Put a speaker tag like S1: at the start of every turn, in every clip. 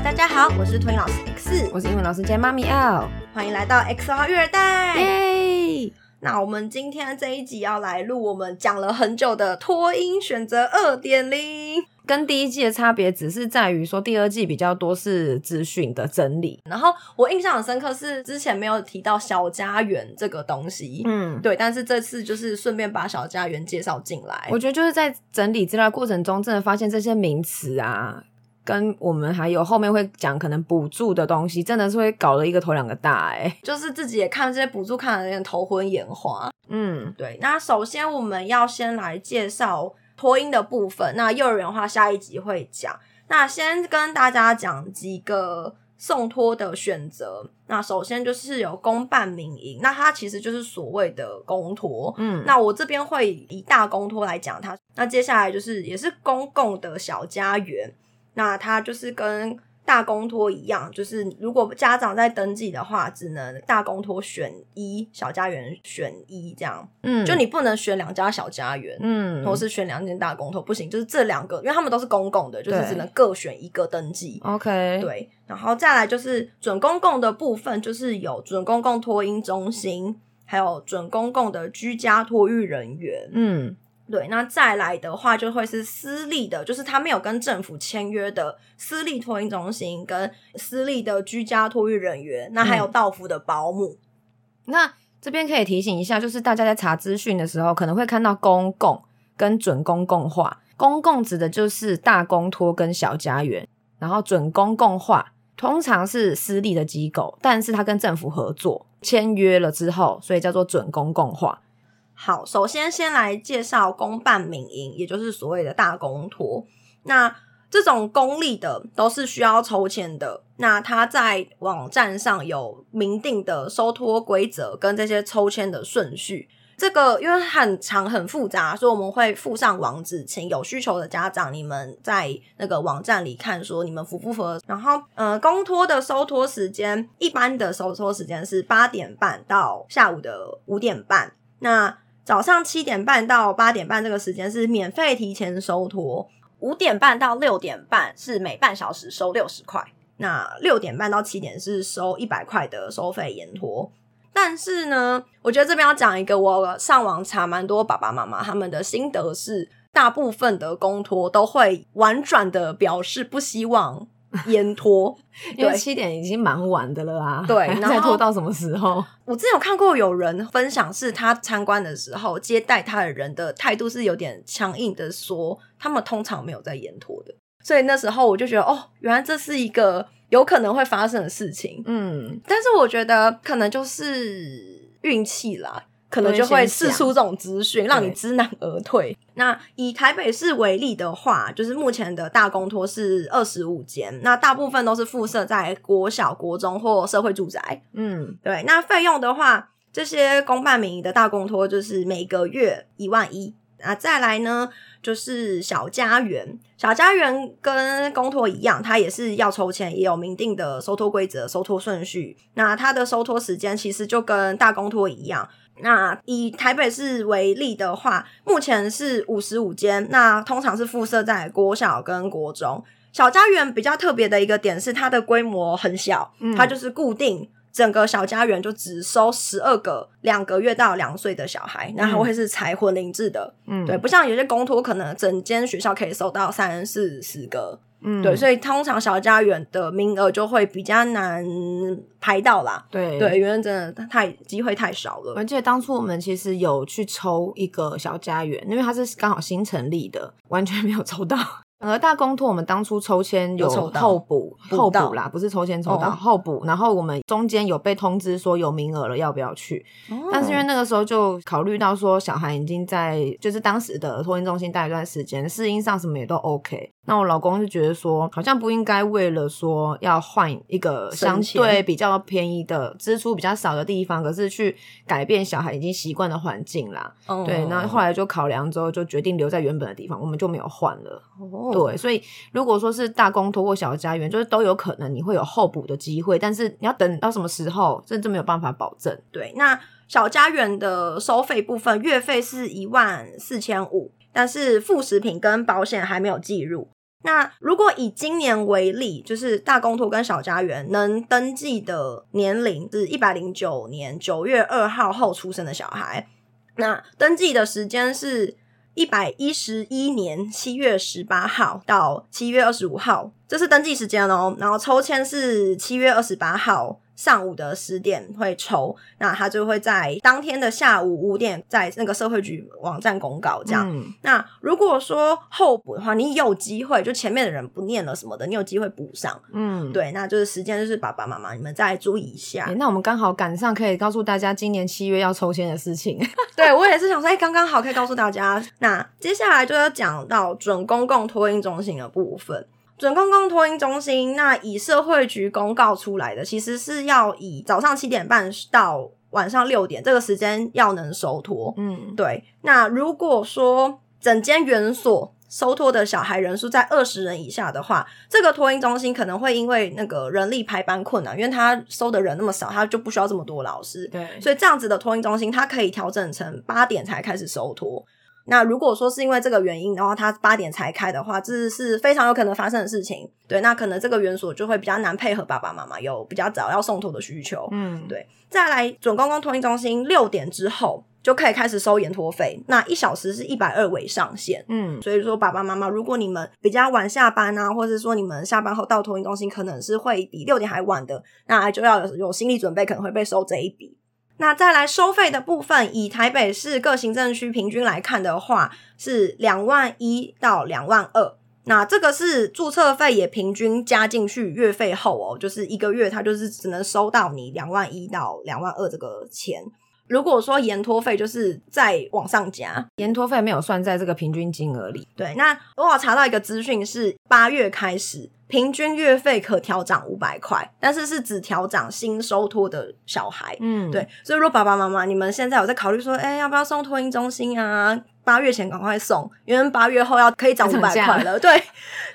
S1: Hello，大家好，我是托英老师 X，
S2: 我是英文老师兼妈咪 L，
S1: 欢迎来到 X 号育儿袋。
S2: 耶！
S1: 那我们今天这一集要来录我们讲了很久的托音选择二点零。
S2: 跟第一季的差别只是在于说，第二季比较多是资讯的整理。
S1: 然后我印象很深刻是之前没有提到小家园这个东西，
S2: 嗯，
S1: 对，但是这次就是顺便把小家园介绍进来。
S2: 我觉得就是在整理资料过程中，真的发现这些名词啊，跟我们还有后面会讲可能补助的东西，真的是会搞了一个头两个大哎、
S1: 就是自己也看这些补助看得有点头昏眼花。
S2: 嗯，
S1: 对，那首先我们要先来介绍托婴的部分。那幼儿园的话，下一集会讲。那先跟大家讲几个送托的选择。那首先就是有公办民营，那它其实就是所谓的公托。
S2: 嗯
S1: 那我这边会以大公托来讲它。那接下来就是也是公共的小家园，那它就是跟大公托一样，就是如果家长在登记的话，只能大公托选一，小家园选一，这样。
S2: 嗯，
S1: 就你不能选两家小家园，
S2: 嗯，
S1: 或是选两间大公托，不行，就是这两个，因为他们都是公共的，就是只能各选一个登记。
S2: OK，，
S1: 对，然后再来就是准公共的部分，就是有准公共托婴中心，还有准公共的居家托育人员。
S2: 嗯
S1: 对，那再来的话就会是私立的，就是他没有跟政府签约的私立托婴中心跟私立的居家托育人员，那还有
S2: 嗯
S1: 到府的保姆。
S2: 那这边可以提醒一下，就是大家在查资讯的时候，可能会看到公共跟准公共化。公共指的就是大公托跟小家园，然后准公共化通常是私立的机构，但是它跟政府合作签约了之后，所以叫做准公共化。
S1: 好，首先先来介绍公办民营，也就是所谓的大公托。那这种公立的都是需要抽签的。那它在网站上有明定的收托规则跟这些抽签的顺序。这个因为很长很复杂，所以我们会附上网址，请有需求的家长你们在那个网站里看，说你们符不符合。然后，呃，公托的收托时间，一般的收托时间是八点半到下午的五点半。那早上七点半到八点半这个时间是免费提前收托，五点半到六点半是每半小时收六十块，那六点半到七点是收一百块的收费延托。但是呢，我觉得这边要讲一个，我上网查蛮多爸爸妈妈他们的心得是，大部分的公托都会婉转的表示不希望延拖，
S2: 因为七点已经蛮晚的了啦，
S1: 对 然后
S2: 再拖到什么时候？
S1: 我之前有看过有人分享，是他参观的时候，接待他的人的态度是有点强硬的说，他们通常没有在延拖的。所以那时候我就觉得，哦，原来这是一个有可能会发生的事情。
S2: 嗯，
S1: 但是我觉得可能就是运气啦，可能就会试出这种资讯，让你知难而退。那以台北市为例的话，就是目前的大公托是二十五间，那大部分都是附设在国小、国中或社会住宅。
S2: 嗯，
S1: 对，那费用的话，这些公办民营的大公托就是每个月一万一。那再来呢，就是小家园。小家园跟公托一样，它也是要抽签，也有明定的收托规则、收托顺序。那它的收托时间其实就跟大公托一样。那以台北市为例的话，目前是五十五间，那通常是附设在国小跟国中。小家园比较特别的一个点是，它的规模很小，
S2: 嗯
S1: 它就是固定。整个小家园就只收十二个两个月到两岁的小孩，然后会是采混龄制的，
S2: 嗯，
S1: 对，不像有些公托可能整间学校可以收到三四十个，
S2: 嗯，
S1: 对，所以通常小家园的名额就会比较难排到啦，
S2: 对。
S1: 对，因为真的太机会太少了，
S2: 而且当初我们其实有去抽一个小家园，因为它是刚好新成立的，完全没有抽到。而大公托我们当初抽签
S1: 有
S2: 候补候
S1: 补
S2: 啦，不是抽签抽到、
S1: 哦
S2: 候补，然后我们中间有被通知说有名额了，要不要去？但是因为
S1: 哦
S2: 那个时候就考虑到说小孩已经在就是当时的托婴中心待一段时间，适应上什么也都 OK。那我老公就觉得说，好像不应该为了说要换一个相对比较便宜的支出比较少的地方，可是去改变小孩已经习惯的环境啦。
S1: 哦
S2: 对，那后来就考量之后，就决定留在原本的地方，我们就没有换了。
S1: 哦
S2: 对，所以如果说是大公托或小家园，就是都有可能你会有候补的机会，但是你要等到什么时候，这真没有办法保证。
S1: 对，那小家园的收费部分，月费是一万四千五，但是副食品跟保险还没有计入。那如果以今年为例，就是大公托跟小家园能登记的年龄是一百零九年九月二号后出生的小孩，那登记的时间是一百一十一年七月十八号到七月二十五号，这是登记时间哦。然后抽签是七月二十八号。上午的十点会抽，那他就会在当天的下午五点在那个社会局网站公告这样。那如果说候补的话，你有机会就前面的人不念了什么的，你有机会补上。嗯，对，那就是时间就是爸爸妈妈你们再注意一下。
S2: 那我们刚好赶上，可以告诉大家今年七月要抽签的事情。
S1: 对我也是想说，哎，刚刚好可以告诉大家。那接下来就要讲到准公共托婴中心的部分。准公共托婴中心，那以社会局公告出来的，其实是要以早上七点半到晚上六点这个时间要能收托。嗯，对。那如果说整间园所收托的小孩人数在二十人以下的话，这个托婴中心可能会因为那个人力排班困难，因为他收的人那么少，他就不需要这么多老师。
S2: 对，
S1: 所以这样子的托婴中心，它可以调整成八点才开始收托。那如果说是因为这个原因，然后他八点才开的话，这是非常有可能发生的事情。对，那可能这个园所就会比较难配合爸爸妈妈，有比较早要送托的需求。嗯，对。再来，准公共托运中心六点之后就可以开始收延托费，那一小时是一百二为上限。嗯，所以说爸爸妈妈，如果你们比较晚下班啊，或者说你们下班后到托运中心可能是会比六点还晚的，那就要有心理准备，可能会被收这一笔。那再来收费的部分，以台北市各行政区平均来看的话，是两万一到两万二。那这个是注册费也平均加进去月费后哦，就是一个月它就是只能收到你两万一到两万二这个钱。如果说延托费就是再往上加，
S2: 延托费没有算在这个平均金额里。
S1: 对，那我有查到一个资讯是八月开始。平均月费可调涨五百块，但是是只调涨新收托的小孩。嗯，对，所以如果爸爸妈妈你们现在有在考虑说，哎，要不要送托婴中心啊？八月前赶快送，因为八月后要可以涨五百块了。对，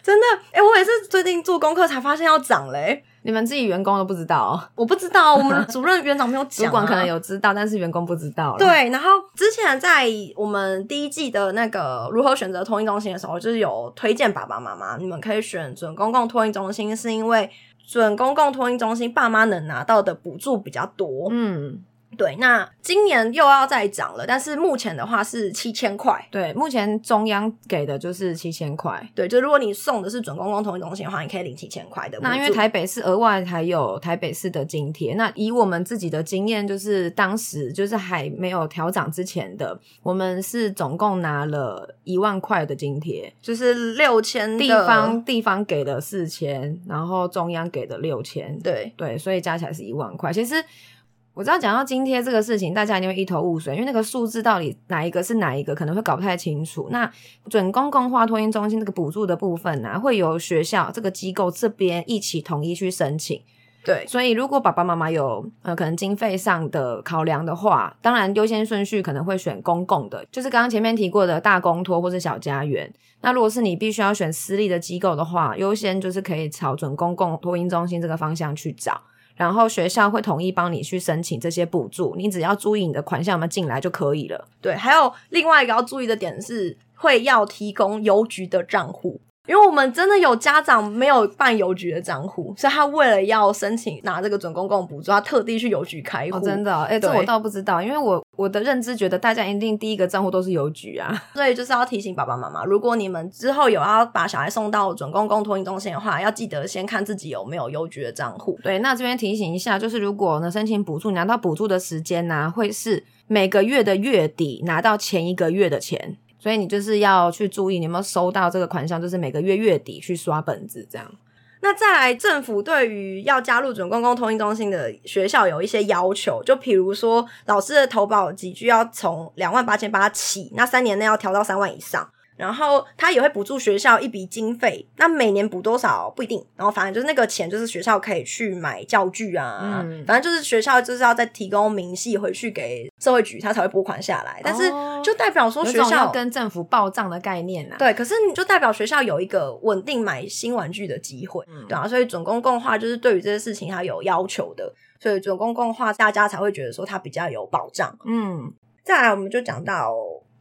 S1: 真的，哎，我也是最近做功课才发现要涨嘞。
S2: 你们自己员工都不知道，
S1: 我不知道，我们 主任园长没有讲，
S2: 主管可能有知道，但是员工不知道。
S1: 对，然后之前在我们第一季的那个如何选择托婴中心的时候，就是有推荐爸爸妈妈，你们可以选准公共托婴中心，是因为准公共托婴中心爸妈能拿到的补助比较多。嗯。对，那今年又要再涨了，但是目前的话是七千块。
S2: 对，目前中央给的就是七千块。
S1: 对，就如果你送的是准公共同一东西的话，你可以领七千块的。
S2: 那因为台北市额外还有台北市的津贴。那以我们自己的经验，就是当时就是还没有调涨之前的，我们是总共拿了一万块的津贴，
S1: 就是六千。
S2: 地方地方给了四千，然后中央给的六千。
S1: 对
S2: 对，所以加起来是一万块。其实。我知道讲到津贴这个事情，大家一定会一头雾水，因为那个数字到底哪一个是哪一个，可能会搞不太清楚。那准公共化托婴中心这个补助的部分呢，会由学校这个机构这边一起统一去申请。
S1: 对，
S2: 所以如果爸爸妈妈有呃可能经费上的考量的话，当然优先顺序可能会选公共的，就是刚刚前面提过的大公托或是小家园。那如果是你必须要选私立的机构的话，优先就是可以朝准公共托婴中心这个方向去找。然后学校会同意帮你去申请这些补助，你只要注意你的款项有没有进来就可以了。
S1: 对，还有另外一个要注意的点是，会要提供邮局的账户。因为我们真的有家长没有办邮局的账户，所以他为了要申请拿这个准公共补助，他特地去邮局开户。
S2: 真的，哎，这我倒不知道，因为我我的认知觉得大家一定第一个账户都是邮局啊。
S1: 所以就是要提醒爸爸妈妈，如果你们之后有要把小孩送到准公共托运中心的话，要记得先看自己有没有邮局的账户。
S2: 对，那这边提醒一下，就是如果呢申请补助，拿到补助的时间呢，会是每个月的月底拿到前一个月的钱。所以你就是要去注意，你有没有收到这个款项，就是每个月月底去刷本子这样。
S1: 那再来，政府对于要加入准公共通信中心的学校有一些要求，就比如说老师的投保集聚要从两万八千八起，那三年内要调到三万以上。然后他也会补助学校一笔经费，那每年补多少不一定。然后反正就是那个钱，就是学校可以去买教具啊，嗯反正就是学校就是要再提供明细回去给社会局，他才会拨款下来。但是就代表说学校
S2: 跟政府报账的概念啊，
S1: 对，可是就代表学校有一个稳定买新玩具的机会，嗯对啊，所以准公共化就是对于这些事情它有要求的，所以准公共化大家才会觉得说它比较有保障。嗯，再来我们就讲到。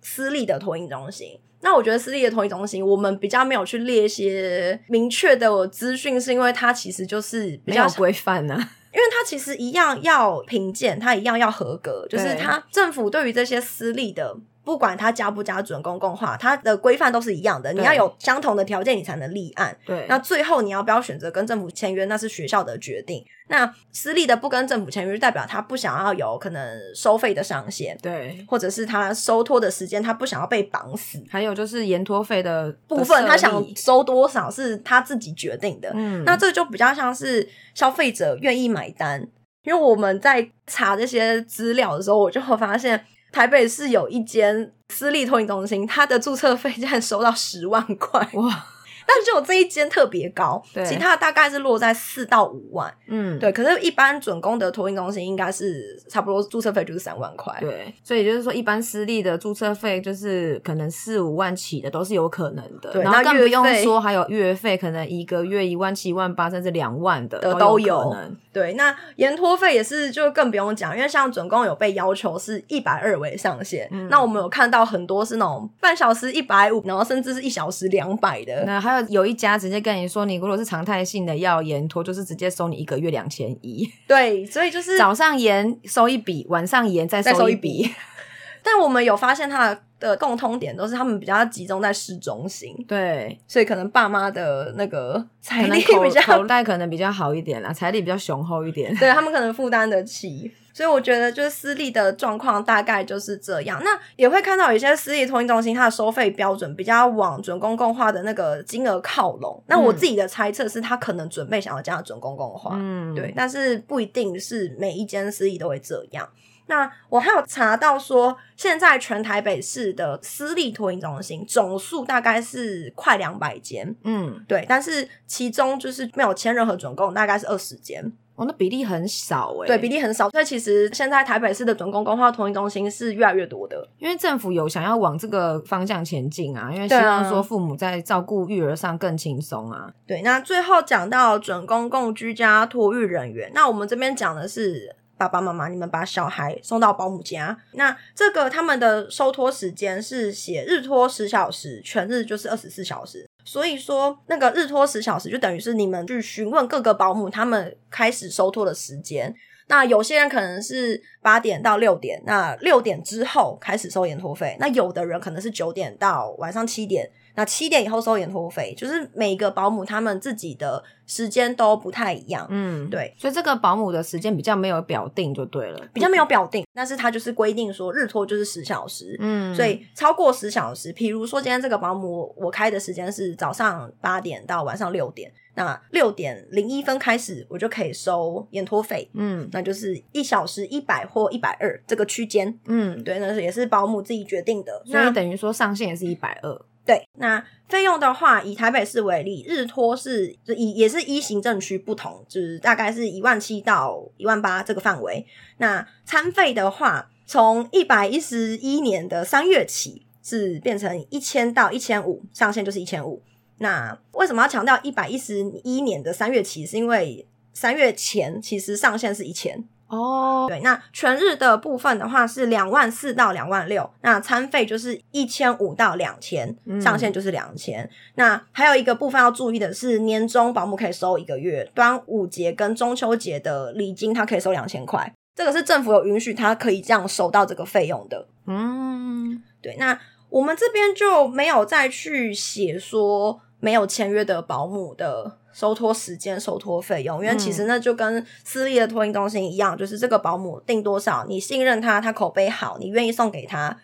S1: 私立的托婴中心。那我觉得私立的同一中心，我们比较没有去列一些明确的资讯，是因为它其实就是比较
S2: 规范呢。
S1: 因为它其实一样要评鉴，它一样要合格，就是它政府对于这些私立的，不管它加不加准公共化，它的规范都是一样的，你要有相同的条件，你才能立案。
S2: 对，
S1: 那最后你要不要选择跟政府签约，那是学校的决定。那私立的不跟政府签约，就代表他不想要有可能收费的上限，
S2: 对，
S1: 或者是他收托的时间，他不想要被绑死。
S2: 还有就是延托费的
S1: 部分，他想收多少是他自己决定的。
S2: 嗯，
S1: 那这就比较像是消费者愿意买单，因为我们在查这些资料的时候，我就会发现台北市有一间私立托婴中心，它的注册费竟然收到十万块，
S2: 哇，
S1: 但是就有这一间特别高，
S2: 对
S1: 其他大概是落在四到五万。
S2: 嗯，
S1: 对，可是，一般准公的托运中心应该是差不多注册费就是三万块。
S2: 对，所以就是说，一般私立的注册费就是可能四五万起的都是有可能的，
S1: 对
S2: 然后更不用说还有月费，可能一个月一万七、一万八，甚至两万的都有。
S1: 对，那延托费也是，就更不用讲，因为像准公有被要求是一百二为上限，
S2: 嗯
S1: 那我们有看到很多是那种半小时一百五，然后甚至是一小时两百的。
S2: 那还有有一家直接跟你说，你如果是常态性的要延拖，就是直接收你一个月两千一，
S1: 对，所以就是，
S2: 早上延收一笔，晚上延再
S1: 再收一
S2: 笔
S1: 笔。但我们有发现他的共通点都是他们比较集中在市中心，
S2: 对，
S1: 所以可能爸妈的那个财力
S2: 口
S1: 比较
S2: 口袋可能比较好一点啦，财力比较雄厚一点。
S1: 对他们可能负担得起。所以我觉得，就是私立的状况大概就是这样。那也会看到有些私立托婴中心，它的收费标准比较往准公共化的那个金额靠拢。那我自己的猜测是，他可能准备想要加准公共化，
S2: 嗯，
S1: 对，但是不一定是每一间私立都会这样。那我还有查到说，现在全台北市的私立托婴中心总数大概是快两百间，
S2: 嗯，
S1: 对，但是其中就是没有签任何准公，大概是二十间。
S2: 哦，那比例很少哎、
S1: 对比例很少，所以其实现在台北市的准公共化托婴中心是越来越多的。
S2: 因为政府有想要往这个方向前进啊，因为希望说父母在照顾育儿上更轻松啊。
S1: 对，那最后讲到准公共居家托育人员，那我们这边讲的是爸爸妈妈，你们把小孩送到保姆家，那这个他们的收托时间是写日托十小时，全日就是二十四小时。所以说，那个日托十小时就等于是你们去询问各个保姆，他们开始收托的时间。那有些人可能是八点到六点，那六点之后开始收延托费。那有的人可能是九点到晚上七点，那七点以后收延托费。就是每个保姆他们自己的时间都不太一样，
S2: 嗯，
S1: 对，
S2: 所以这个保姆的时间比较没有表定就对了，
S1: 比较没有表定，但是他就是规定说日托就是十小时。
S2: 嗯，
S1: 所以超过十小时，比如说今天这个保姆我开的时间是早上八点到晚上六点，那六点零一分开始我就可以收延托费，
S2: 嗯
S1: 那就是一小时一百或一百二这个区间。
S2: 嗯，
S1: 对，那是也是保姆自己决定的。
S2: 所以等于说上限也是一百二，
S1: 对，那费用的话，以台北市为例，日托是就以也是一行政区不同，就是大概是一万七到一万八这个范围。那餐费的话，从一百一十一年的三月起是变成一千到一千五，上限就是一千五。那为什么要强调一百一十一年的三月起？是因为三月前其实上限是一千，
S2: 哦，
S1: 对，那全日的部分的话是两万四到两万六，那餐费就是一千五到两千，
S2: 嗯
S1: 上限就是两千。那还有一个部分要注意的是，年终保姆可以收一个月，端午节跟中秋节的礼金它可以收两千块，这个是政府有允许它可以这样收到这个费用的。
S2: 嗯，
S1: 对，那我们这边就没有再去写说没有签约的保姆的收托时间、收托费用，因为其实那就跟私立的托婴中心一样，就是这个保姆定多少，你信任他，他口碑好，你愿意送给他，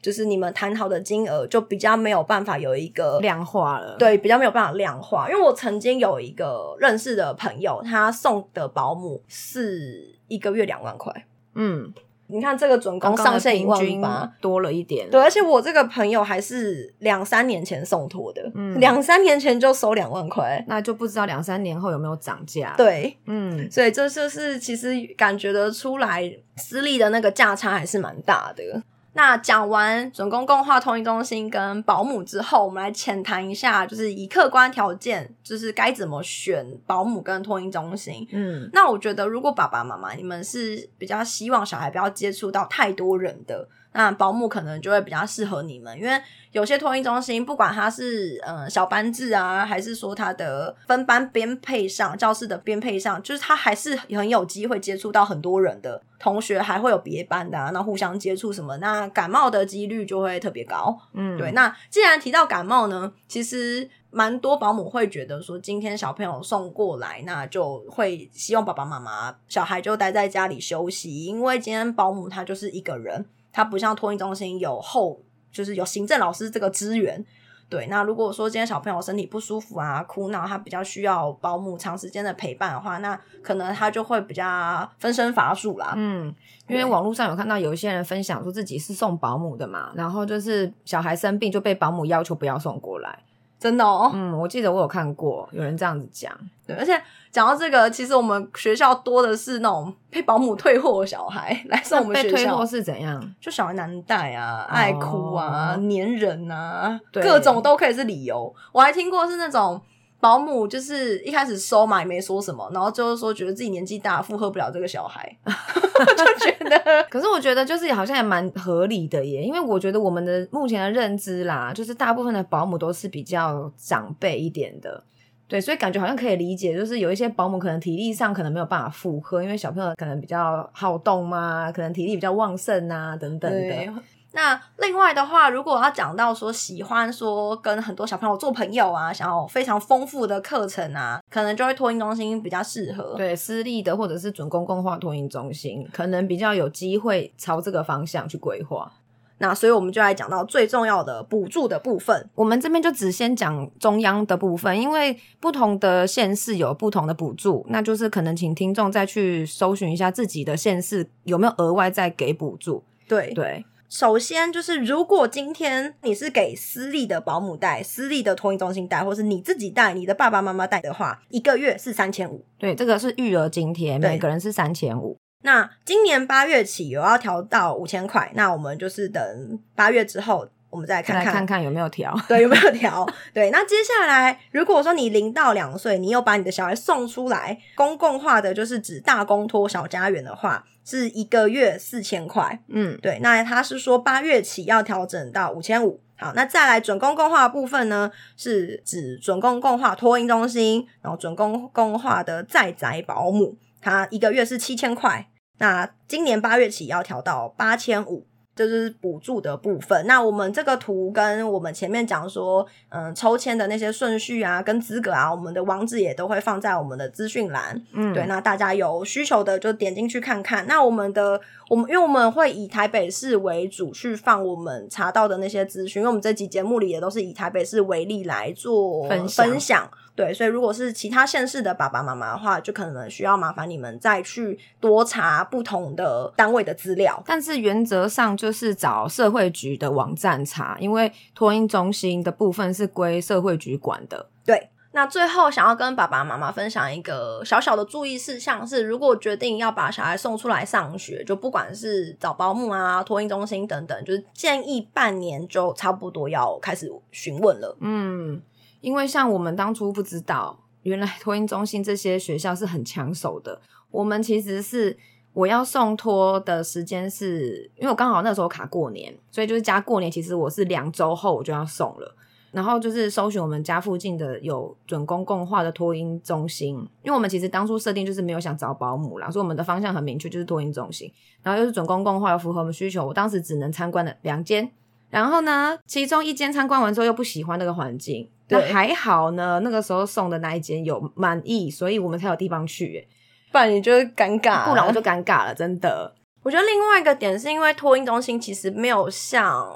S1: 就是你们谈好的金额就比较没有办法有一个
S2: 量化了，，
S1: 对，比较没有办法量化。因为我曾经有一个认识的朋友，他送的保姆是一个月两万块。
S2: 嗯，
S1: 你看这个准公上限一万八，
S2: 多了一点，
S1: 对，而且我这个朋友还是两三年前送托的，
S2: 嗯
S1: 两三年前就收两万块，
S2: 那就不知道两三年后有没有涨价，，
S1: 对，
S2: 嗯，
S1: 所以这就是其实感觉得出来，私立的那个价差还是蛮大的。那讲完准公共化托婴中心跟保姆之后，我们来浅谈一下，就是以客观条件，就是该怎么选保姆跟托婴中心。
S2: 嗯，
S1: 那我觉得，如果爸爸妈妈你们是比较希望小孩不要接触到太多人的，那保姆可能就会比较适合你们，因为有些托婴中心，不管它是呃小班制啊，还是说它的分班编配上，教室的编配上，就是它还是很有机会接触到很多人的同学，还会有别班的、啊，那互相接触什么，那感冒的几率就会特别高。
S2: 嗯，
S1: 对，那既然提到感冒呢，其实蛮多保姆会觉得说，今天小朋友送过来，那就会希望爸爸妈妈小孩就待在家里休息，因为今天保姆他就是一个人，他不像托运中心有后，就是有行政老师这个资源。对，那如果说今天小朋友身体不舒服啊、哭闹，他比较需要保姆长时间的陪伴的话，那可能他就会比较分身乏术啦。
S2: 嗯，因为网络上有看到有一些人分享说自己是送保姆的嘛，然后就是小孩生病就被保姆要求不要送过来。
S1: 真的哦，
S2: 嗯，我记得我有看过有人这样子讲。
S1: 对，而且讲到这个，其实我们学校多的是那种被保姆退货的小孩来送我们
S2: 被
S1: 学校，
S2: 退货是怎样？
S1: 就小孩难带啊，爱哭啊，
S2: 哦
S1: 黏人啊，
S2: 对
S1: 各种都可以是理由。我还听过是那种保姆，就是一开始收嘛也没说什么，然后就是说觉得自己年纪大负荷不了这个小孩，就觉得
S2: 可是我觉得就是好像也蛮合理的耶，因为我觉得我们的目前的认知啦，就是大部分的保姆都是比较长辈一点的。对，所以感觉好像可以理解，就是有一些保姆可能体力上可能没有办法负荷，因为小朋友可能比较好动嘛，可能体力比较旺盛啊等等的。。
S1: 那另外的话，如果要讲到说喜欢说跟很多小朋友做朋友啊，想要非常丰富的课程啊，可能就会托婴中心比较适合。
S2: 对，私立的或者是准公共化托婴中心，可能比较有机会朝这个方向去规划。
S1: 那所以我们就来讲到最重要的补助的部分。
S2: 我们这边就只先讲中央的部分，因为不同的县市有不同的补助，那就是可能请听众再去搜寻一下自己的县市有没有额外再给补助。
S1: 对，
S2: 对，
S1: 首先就是如果今天你是给私立的保姆带、私立的托婴中心带，或是你自己带、你的爸爸妈妈带的话，一个月是三千五。
S2: 对，这个是育儿津贴，每个人是三千五。
S1: 那今年八月起有要调到五千块，那我们就是等八月之后，我们再
S2: 再
S1: 看看
S2: 来看看有没有调。
S1: 对，有没有调？对，那接下来如果说你零到两岁，你又把你的小孩送出来，公共化的就是指大公托小家园的话，是一个月四千块。
S2: 嗯，
S1: 对，那他是说八月起要调整到五千五。好，那再来准公共化的部分呢，是指准公共化托婴中心，然后准公共化的在宅保姆，他一个月是七千块。那今年八月起要调到八千五，这就是补助的部分。那我们这个图跟我们前面讲说，嗯，抽签的那些顺序啊，跟资格啊，我们的网址也都会放在我们的资讯栏。
S2: 嗯，
S1: 对，那大家有需求的就点进去看看。那我们的我们，因为我们会以台北市为主去放我们查到的那些资讯，因为我们这集节目里也都是以台北市为例来做
S2: 分享
S1: 享。对，所以如果是其他县市的爸爸妈妈的话，就可能需要麻烦你们再去多查不同的单位的资料。
S2: 但是原则上就是找社会局的网站查，因为托婴中心的部分是归社会局管的。
S1: 对，那最后想要跟爸爸妈妈分享一个小小的注意事项是，如果决定要把小孩送出来上学，就不管是找保姆啊、托婴中心等等，就是建议半年就差不多要开始询问了。
S2: 嗯，因为像我们当初不知道，原来托婴中心这些学校是很抢手的。我们其实是我要送托的时间是，因为我刚好那时候卡过年，所以就是加过年，其实我是两周后我就要送了。然后就是搜寻我们家附近的有准公共化的托婴中心，因为我们其实当初设定就是没有想找保姆啦，所以我们的方向很明确，就是托婴中心。然后又是准公共化，又符合我们需求，我当时只能参观了两间。然后呢，其中一间参观完之后又不喜欢那个环境，那还好呢，那个时候送的那一间有满意，所以我们才有地方去耶，
S1: 不然你就会尴尬，
S2: 不然我就尴尬了，真的。
S1: 我觉得另外一个点是因为托婴中心其实没有像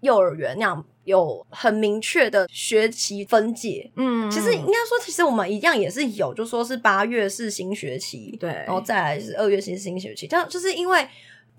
S1: 幼儿园那样有很明确的学期分界。
S2: 嗯，
S1: 其实应该说，其实我们一样也是有，就说是八月是新学期，
S2: 对
S1: 然后再来是二月是新学期，但就是因为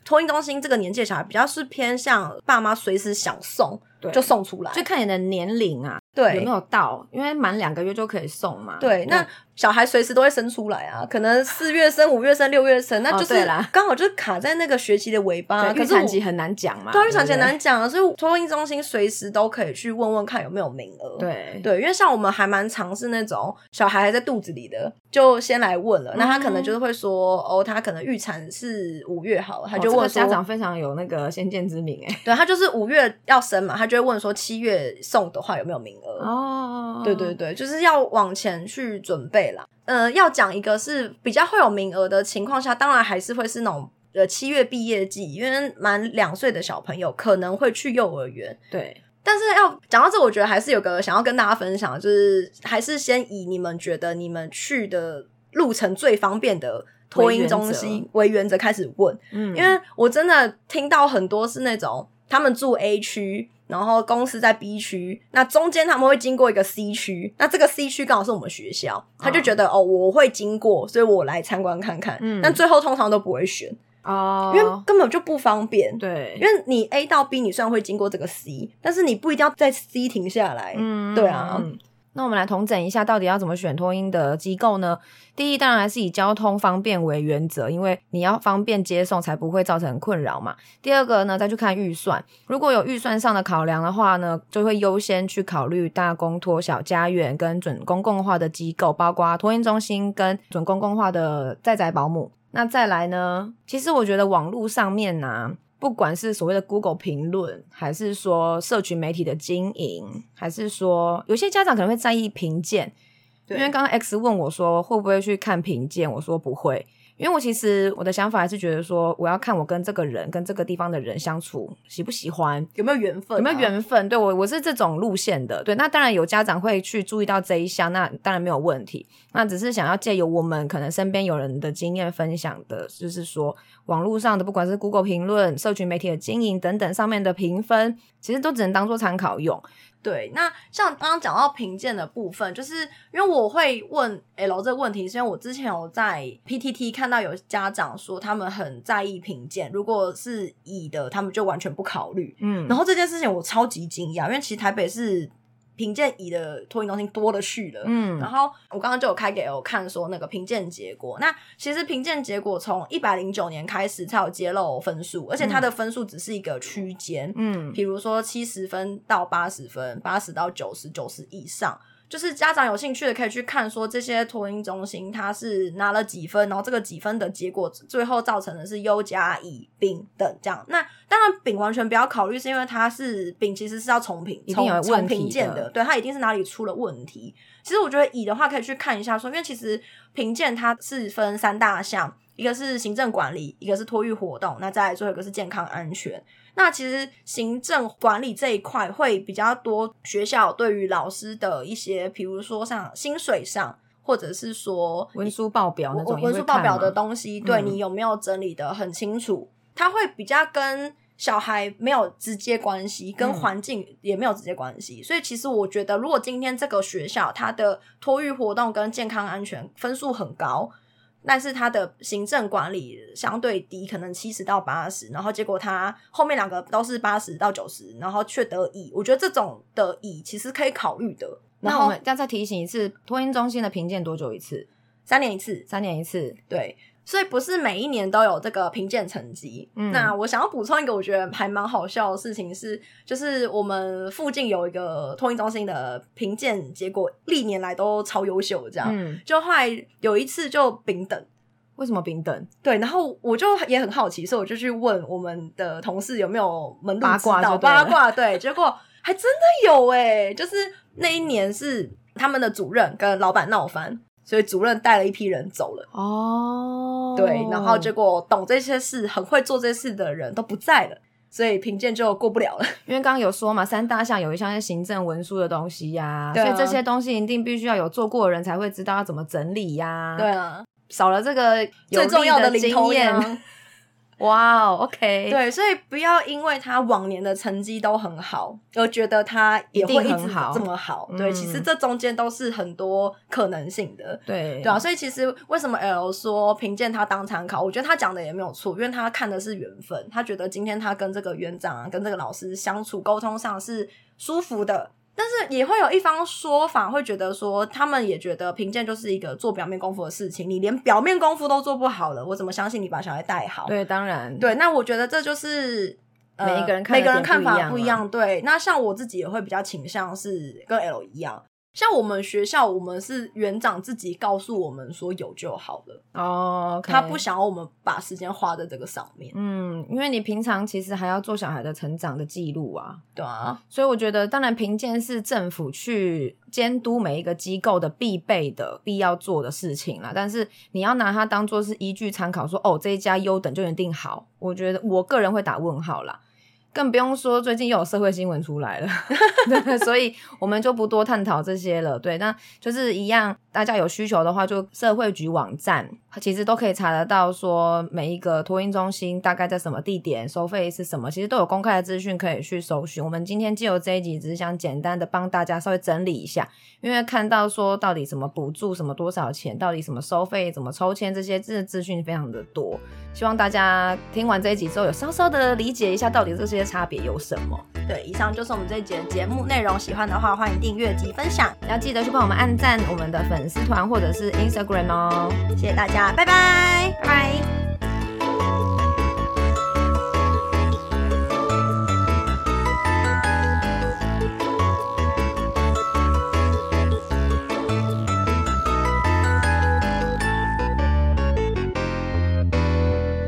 S1: 托婴中心这个年纪的小孩比较是偏向爸妈随时想送，
S2: 对
S1: 就送出来，
S2: 就看你的年龄啊，
S1: 对
S2: 有没有到，因为满两个月就可以送嘛。
S1: 对，那小孩随时都会生出来啊，可能四月生、五月生、六月生，那就是刚好就是卡在那个学期的尾巴。可是
S2: 产期很难讲嘛，
S1: 对啊，预产期难讲啊，所以托婴中心随时都可以去问问看有没有名额。
S2: 对
S1: 对，因为像我们还蛮常是那种小孩还在肚子里的，就先来问了，那他可能就是会说，哦，他可能预产是五月好了，他就问说，
S2: 家长非常有那个先见之明哎。
S1: 对他就是五月要生嘛，他就会问说七月送的话有没有名额。
S2: 哦
S1: 对对对，就是要往前去准备啦。呃，要讲一个是比较会有名额的情况下，当然还是会是那种呃七月毕业季，因为满两岁的小朋友可能会去幼儿园。
S2: 对，
S1: 但是要讲到这，我觉得还是有个想要跟大家分享，就是还是先以你们觉得你们去的路程最方便的托婴中心为原则开始问，
S2: 嗯，
S1: 因为我真的听到很多是那种他们住 A 区，然后公司在 B 区，那中间他们会经过一个 C 区，那这个 C 区刚好是我们学校，他就觉得哦我会经过，所以我来参观看看，
S2: 嗯。
S1: 但最后通常都不会选，
S2: 哦，
S1: 因为根本就不方便。
S2: 对，
S1: 因为你 A 到 B，你虽然会经过这个 C，但是你不一定要在 C 停下来。
S2: 嗯。
S1: 对啊。
S2: 嗯那我们来统整一下，到底要怎么选托婴的机构呢？第一，当然还是以交通方便为原则，因为你要方便接送，才不会造成困扰嘛。第二个呢，再去看预算，如果有预算上的考量的话呢，就会优先去考虑大公托、小家园跟准公共化的机构，包括托婴中心跟准公共化的在宅保姆。那再来呢，其实我觉得网络上面呢、不管是所谓的 Google 评论，还是说社群媒体的经营，还是说有些家长可能会在意评鉴，因为刚刚 X 问我说会不会去看评鉴，我说不会，因为我其实我的想法还是觉得说我要看我跟这个人跟这个地方的人相处喜不喜欢，
S1: 有没有缘分、啊
S2: 有没有？缘分？对我我是这种路线的，对，那当然有家长会去注意到这一项，那当然没有问题。那只是想要借由我们可能身边有人的经验分享的，就是说网络上的不管是 Google 评论、社群媒体的经营等等上面的评分，其实都只能当做参考用。
S1: 对，那像刚刚讲到评鉴的部分，就是因为我会问 L 这个问题，是因为我之前有在 PTT 看到有家长说他们很在意评鉴，如果是乙的，他们就完全不考虑。
S2: 嗯
S1: 然后这件事情我超级惊讶，因为其实台北市评鉴乙的托运中心多了去了。
S2: 嗯
S1: 然后我刚刚就有开给我看说那个评鉴结果，那其实评鉴结果从一百零九年开始才有揭露分数，而且它的分数只是一个区间，
S2: 嗯
S1: 比如说七十分到八十分，八十到九十，九十以上。就是家长有兴趣的可以去看，说这些托婴中心它是拿了几分，然后这个几分的结果最后造成的是优加乙丙等这样。那当然丙完全不要考虑，是因为它是丙其实是要重评，重重评鉴的，对它一定是哪里出了问题。其实我觉得乙的话可以去看一下说因为其实评鉴它是分三大项，一个是行政管理，一个是托育活动，那再来最后一个是健康安全。那其实行政管理这一块会比较多，学校对于老师的一些，比如说像薪水上，或者是说
S2: 文书报表那种
S1: 文书报表的东西，对
S2: 嗯
S1: 你有没有整理的很清楚？它会比较跟小孩没有直接关系，跟
S2: 嗯
S1: 环境也没有直接关系。所以其实我觉得，如果今天这个学校它的托育活动跟健康安全分数很高，但是它的行政管理相对低，可能七十到八十，然后结果它后面两个都是八十到九十，然后却得乙，我觉得这种的乙其实可以考虑的。
S2: 那我们再再提醒一次，托婴中心的评鉴多久一次？
S1: 三年一次，
S2: 三年一次。
S1: 对，所以不是每一年都有这个评鉴成绩。
S2: 嗯
S1: 那我想要补充一个我觉得还蛮好笑的事情是，就是我们附近有一个托婴中心的评鉴结果，历年来都超优秀的，这样。
S2: 嗯，
S1: 就后来有一次就丙等，
S2: 为什么平等？
S1: 对，然后我就也很好奇，所以我就去问我们的同事有没有门路
S2: 卦就对了
S1: 八卦，对，结果还真的有哎、就是那一年是他们的主任跟老板闹翻，所以主任带了一批人走了。
S2: 哦，
S1: 对，然后结果懂这些事、很会做这些事的人都不在了，所以评鉴就过不了了。
S2: 因为刚刚有说嘛，三大项有一项是行政文书的东西呀、
S1: 对啊
S2: 所以这些东西一定必须要有做过的人才会知道要怎么整理呀、
S1: 对，啊，
S2: 少了这个
S1: 最重要
S2: 的经验，
S1: 羊，
S2: 哇哦，OK，
S1: 对，所以不要因为他往年的成绩都很好，而觉得他也会
S2: 一
S1: 直
S2: 好
S1: 这么好。对，
S2: 嗯
S1: 其实这中间都是很多可能性的。
S2: 对
S1: 对啊，所以其实为什么 L 说评鉴他当参考，我觉得他讲的也没有错，因为他看的是缘分，他觉得今天他跟这个园长啊，跟这个老师相处沟通上是舒服的。但是也会有一方说法，会觉得说，他们也觉得评鉴就是一个做表面功夫的事情，你连表面功夫都做不好了，我怎么相信你把小孩带好？
S2: 对，当然，
S1: 对，那我觉得这就是。呃
S2: 每一个人看的
S1: 每个人看法不一样，对。那像我自己也会比较倾向是跟 L 一样，像我们学校，我们是园长自己告诉我们说有就好了，
S2: 哦
S1: 他不想要我们把时间花在这个上面，
S2: 嗯，因为你平常其实还要做小孩的成长的记录啊，
S1: 对啊，
S2: 所以我觉得，当然评鉴是政府去监督每一个机构的必备的、必要做的事情啦。但是你要拿它当做是依据参考说哦，这一家优等就一定好，我觉得我个人会打问号啦。更不用说最近又有社会新闻出来了，所以我们就不多探讨这些了。对，那就是一样，大家有需求的话，就社会局网站其实都可以查得到，说每一个托婴中心大概在什么地点，收费是什么，其实都有公开的资讯可以去搜寻。我们今天借由这一集，只是想简单的帮大家稍微整理一下，因为看到说到底什么补助，什么多少钱，到底什么收费，怎么抽签，这些这资讯非常的多。希望大家听完这一集之后，有稍稍的理解一下到底这些差别有什么。
S1: 对，以上就是我们这一节节目内容，喜欢的话欢迎订阅及分享，
S2: 要记得去帮我们按赞我们的粉丝团或者是 Instagram 哦。
S1: 谢谢大家，拜拜。
S2: 拜拜。